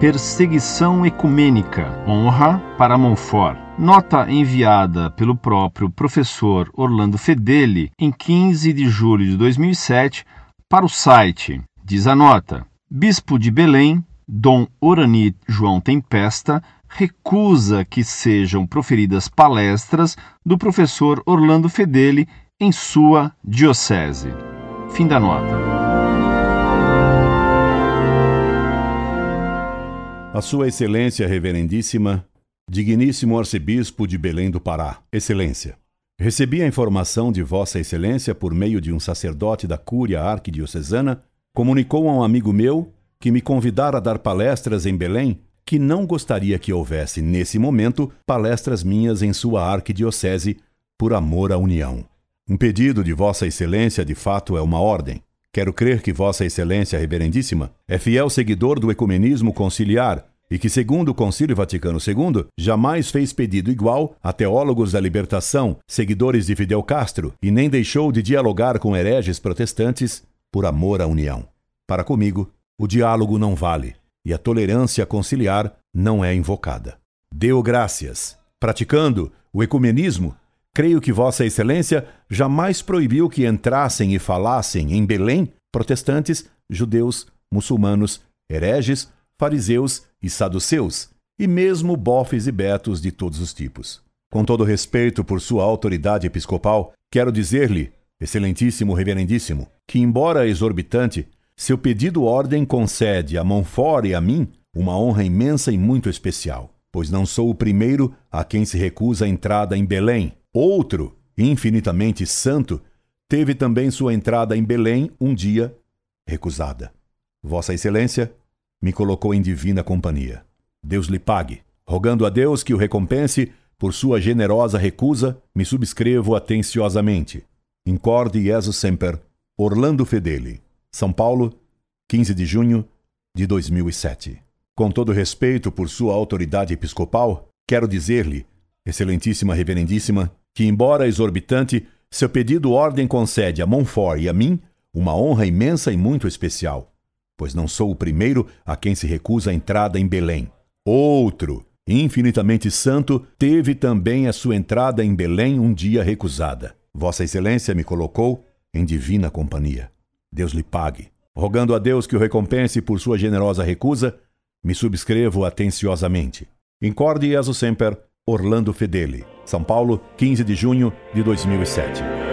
Perseguição ecumênica, honra para Monfort. Nota enviada pelo próprio professor Orlando Fedeli em 15 de julho de 2007 para o site. Diz a nota: Bispo de Belém, Dom Orani João Tempesta, recusa que sejam proferidas palestras do professor Orlando Fedeli em sua diocese. Fim da nota. A Sua Excelência Reverendíssima, Digníssimo Arcebispo de Belém do Pará, Excelência. Recebi a informação de Vossa Excelência por meio de um sacerdote da Cúria Arquidiocesana, comunicou a um amigo meu que me convidara a dar palestras em Belém, que não gostaria que houvesse, nesse momento, palestras minhas em sua arquidiocese, por amor à união. Um pedido de Vossa Excelência, de fato, é uma ordem. Quero crer que Vossa Excelência Reverendíssima é fiel seguidor do ecumenismo conciliar e que, segundo o Concílio Vaticano II, jamais fez pedido igual a teólogos da libertação, seguidores de Fidel Castro, e nem deixou de dialogar com hereges protestantes por amor à união. Para comigo, o diálogo não vale e a tolerância conciliar não é invocada. Deu graças. Praticando o ecumenismo, creio que Vossa Excelência jamais proibiu que entrassem e falassem em Belém protestantes, judeus, muçulmanos, hereges, fariseus e saduceus, e mesmo bofes e betos de todos os tipos. Com todo respeito por sua autoridade episcopal, quero dizer-lhe, Excelentíssimo Reverendíssimo, que, embora exorbitante, seu pedido ordem concede a Montfort e a mim uma honra imensa e muito especial, pois não sou o primeiro a quem se recusa a entrada em Belém, Outro, infinitamente santo, teve também sua entrada em Belém um dia recusada. Vossa Excelência me colocou em divina companhia. Deus lhe pague. Rogando a Deus que o recompense por sua generosa recusa, me subscrevo atenciosamente. Incorde Jesus Semper, Orlando Fedeli. São Paulo, 15 de junho de 2007. Com todo respeito por sua autoridade episcopal, quero dizer-lhe, Excelentíssima Reverendíssima, que, embora exorbitante, seu pedido ordem concede a Montfort e a mim uma honra imensa e muito especial, pois não sou o primeiro a quem se recusa a entrada em Belém. Outro, infinitamente santo, teve também a sua entrada em Belém um dia recusada. Vossa Excelência me colocou em divina companhia. Deus lhe pague. Rogando a Deus que o recompense por sua generosa recusa, me subscrevo atenciosamente. Incorde Jesus Semper, Orlando Fedeli. São Paulo, 15 de junho de 2007.